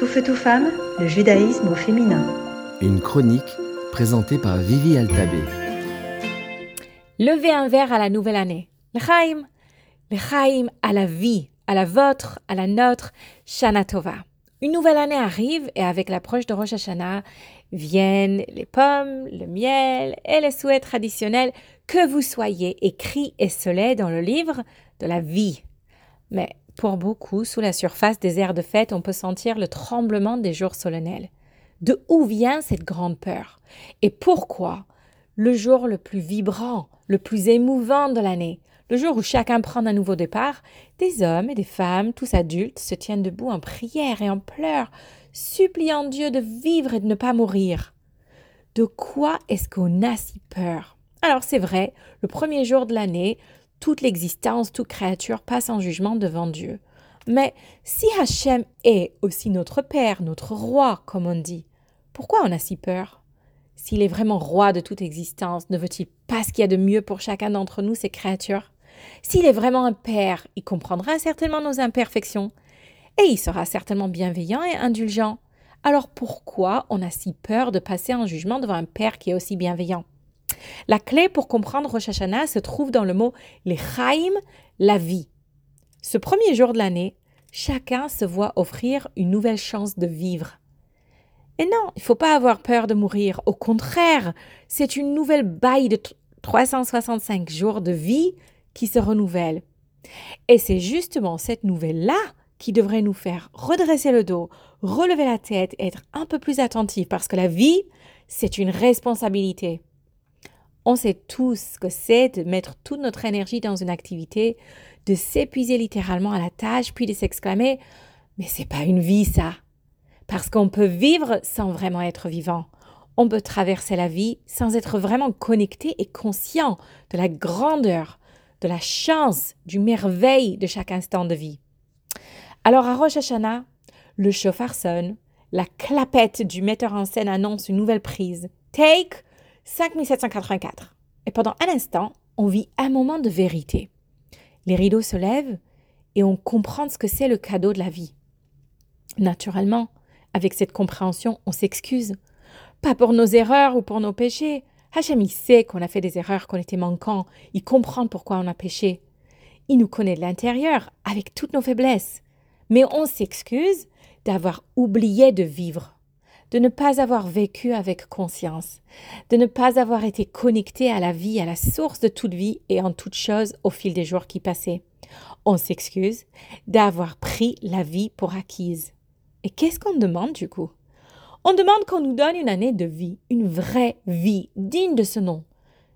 Tout feu, tout femme, le judaïsme au féminin. Une chronique présentée par Vivi Altabé. Levez un verre à la nouvelle année. L'chaim. L'chaim à la vie, à la vôtre, à la nôtre. Shana Tova. Une nouvelle année arrive et avec l'approche de Rosh Hashanah viennent les pommes, le miel et les souhaits traditionnels que vous soyez écrits et scellés dans le livre de la vie. Mais pour beaucoup, sous la surface des airs de fête, on peut sentir le tremblement des jours solennels. De où vient cette grande peur? Et pourquoi? Le jour le plus vibrant, le plus émouvant de l'année, le jour où chacun prend un nouveau départ, des hommes et des femmes, tous adultes, se tiennent debout en prière et en pleurs, suppliant Dieu de vivre et de ne pas mourir. De quoi est-ce qu'on a si peur? Alors c'est vrai, le premier jour de l'année, toute l'existence, toute créature passe en jugement devant Dieu. Mais si Hachem est aussi notre Père, notre Roi, comme on dit, pourquoi on a si peur? S'il est vraiment roi de toute existence, ne veut-il pas ce qu'il y a de mieux pour chacun d'entre nous, ces créatures? S'il est vraiment un père, il comprendra certainement nos imperfections, et il sera certainement bienveillant et indulgent. Alors pourquoi on a si peur de passer en jugement devant un père qui est aussi bienveillant? La clé pour comprendre Rosh Hashanah se trouve dans le mot les chaim, la vie. Ce premier jour de l'année, chacun se voit offrir une nouvelle chance de vivre. Et non, il ne faut pas avoir peur de mourir. Au contraire, c'est une nouvelle baille de 365 jours de vie qui se renouvelle. Et c'est justement cette nouvelle-là qui devrait nous faire redresser le dos, relever la tête et être un peu plus attentifs parce que la vie, c'est une responsabilité. On sait tous ce que c'est de mettre toute notre énergie dans une activité, de s'épuiser littéralement à la tâche, puis de s'exclamer Mais c'est pas une vie, ça. Parce qu'on peut vivre sans vraiment être vivant. On peut traverser la vie sans être vraiment connecté et conscient de la grandeur, de la chance, du merveille de chaque instant de vie. Alors à Rosh Hashanah, le chauffard sonne, la clapette du metteur en scène annonce une nouvelle prise. Take 5784. Et pendant un instant, on vit un moment de vérité. Les rideaux se lèvent et on comprend ce que c'est le cadeau de la vie. Naturellement, avec cette compréhension, on s'excuse. Pas pour nos erreurs ou pour nos péchés. Hachem, il sait qu'on a fait des erreurs, qu'on était manquants. Il comprend pourquoi on a péché. Il nous connaît de l'intérieur, avec toutes nos faiblesses. Mais on s'excuse d'avoir oublié de vivre, de ne pas avoir vécu avec conscience, de ne pas avoir été connecté à la vie, à la source de toute vie et en toute chose au fil des jours qui passaient. On s'excuse d'avoir pris la vie pour acquise. Et qu'est-ce qu'on demande du coup? On demande qu'on nous donne une année de vie, une vraie vie digne de ce nom,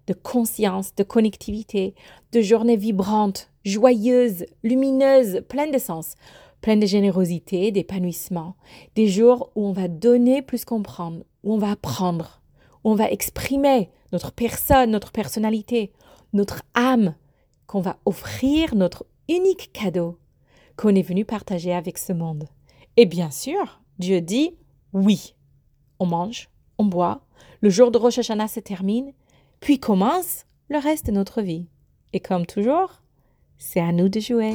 de conscience, de connectivité, de journées vibrantes, joyeuses, lumineuses, pleines de sens, pleines de générosité, d'épanouissement, des jours où on va donner plus qu'on prend, où on va apprendre, où on va exprimer notre personne, notre personnalité, notre âme, qu'on va offrir notre unique cadeau qu'on est venu partager avec ce monde. Et bien sûr, Dieu dit oui. On mange, on boit, le jour de Rosh Hashanah se termine, puis commence le reste de notre vie. Et comme toujours, c'est à nous de jouer.